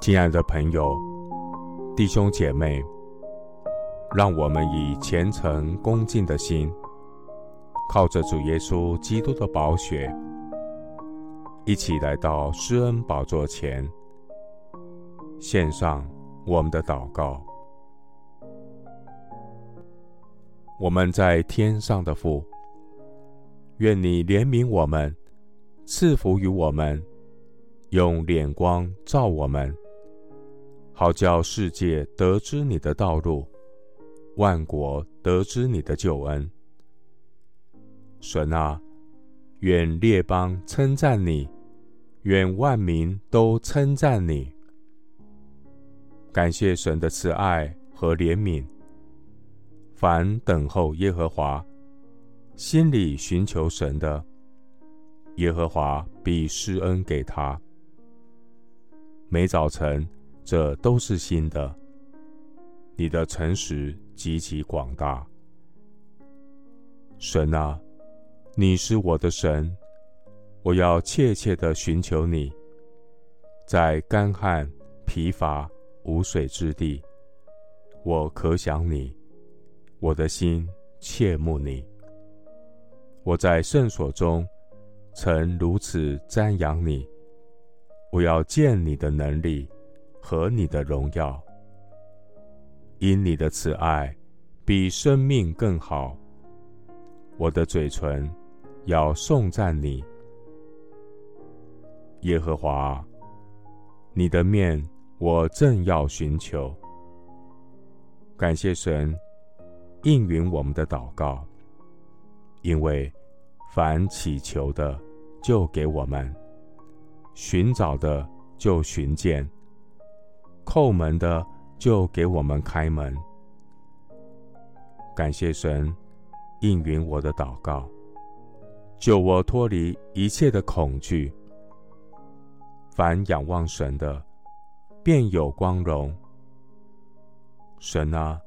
亲爱的朋友、弟兄姐妹，让我们以虔诚恭敬的心，靠着主耶稣基督的宝血，一起来到施恩宝座前，献上我们的祷告。我们在天上的父，愿你怜悯我们，赐福于我们，用脸光照我们。好叫世界得知你的道路，万国得知你的救恩。神啊，愿列邦称赞你，愿万民都称赞你。感谢神的慈爱和怜悯。凡等候耶和华，心里寻求神的，耶和华必施恩给他。每早晨。这都是新的。你的诚实极其广大，神啊，你是我的神，我要切切的寻求你。在干旱、疲乏、无水之地，我可想你，我的心切慕你。我在圣所中曾如此瞻仰你，我要见你的能力。和你的荣耀，因你的慈爱比生命更好。我的嘴唇要颂赞你，耶和华，你的面我正要寻求。感谢神应允我们的祷告，因为凡祈求的就给我们，寻找的就寻见。叩门的就给我们开门。感谢神应允我的祷告，救我脱离一切的恐惧。凡仰望神的，便有光荣。神啊，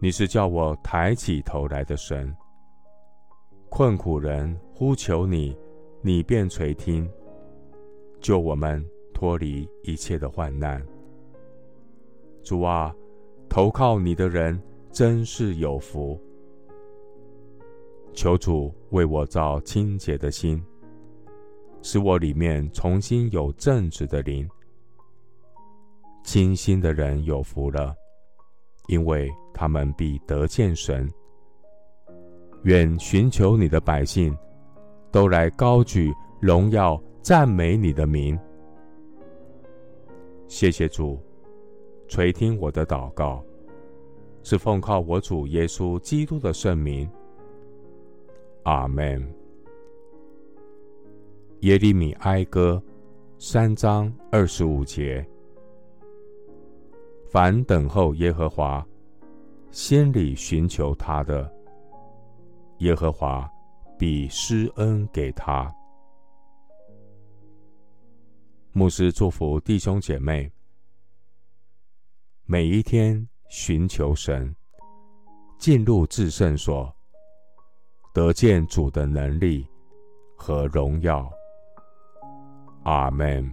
你是叫我抬起头来的神。困苦人呼求你，你便垂听，救我们脱离一切的患难。主啊，投靠你的人真是有福。求主为我造清洁的心，使我里面重新有正直的灵。清心的人有福了，因为他们必得见神。愿寻求你的百姓都来高举荣耀赞美你的名。谢谢主。垂听我的祷告，是奉靠我主耶稣基督的圣名。阿门。耶利米哀歌三章二十五节：凡等候耶和华，心里寻求他的，耶和华必施恩给他。牧师祝福弟兄姐妹。每一天寻求神，进入至圣所，得见主的能力和荣耀。阿门。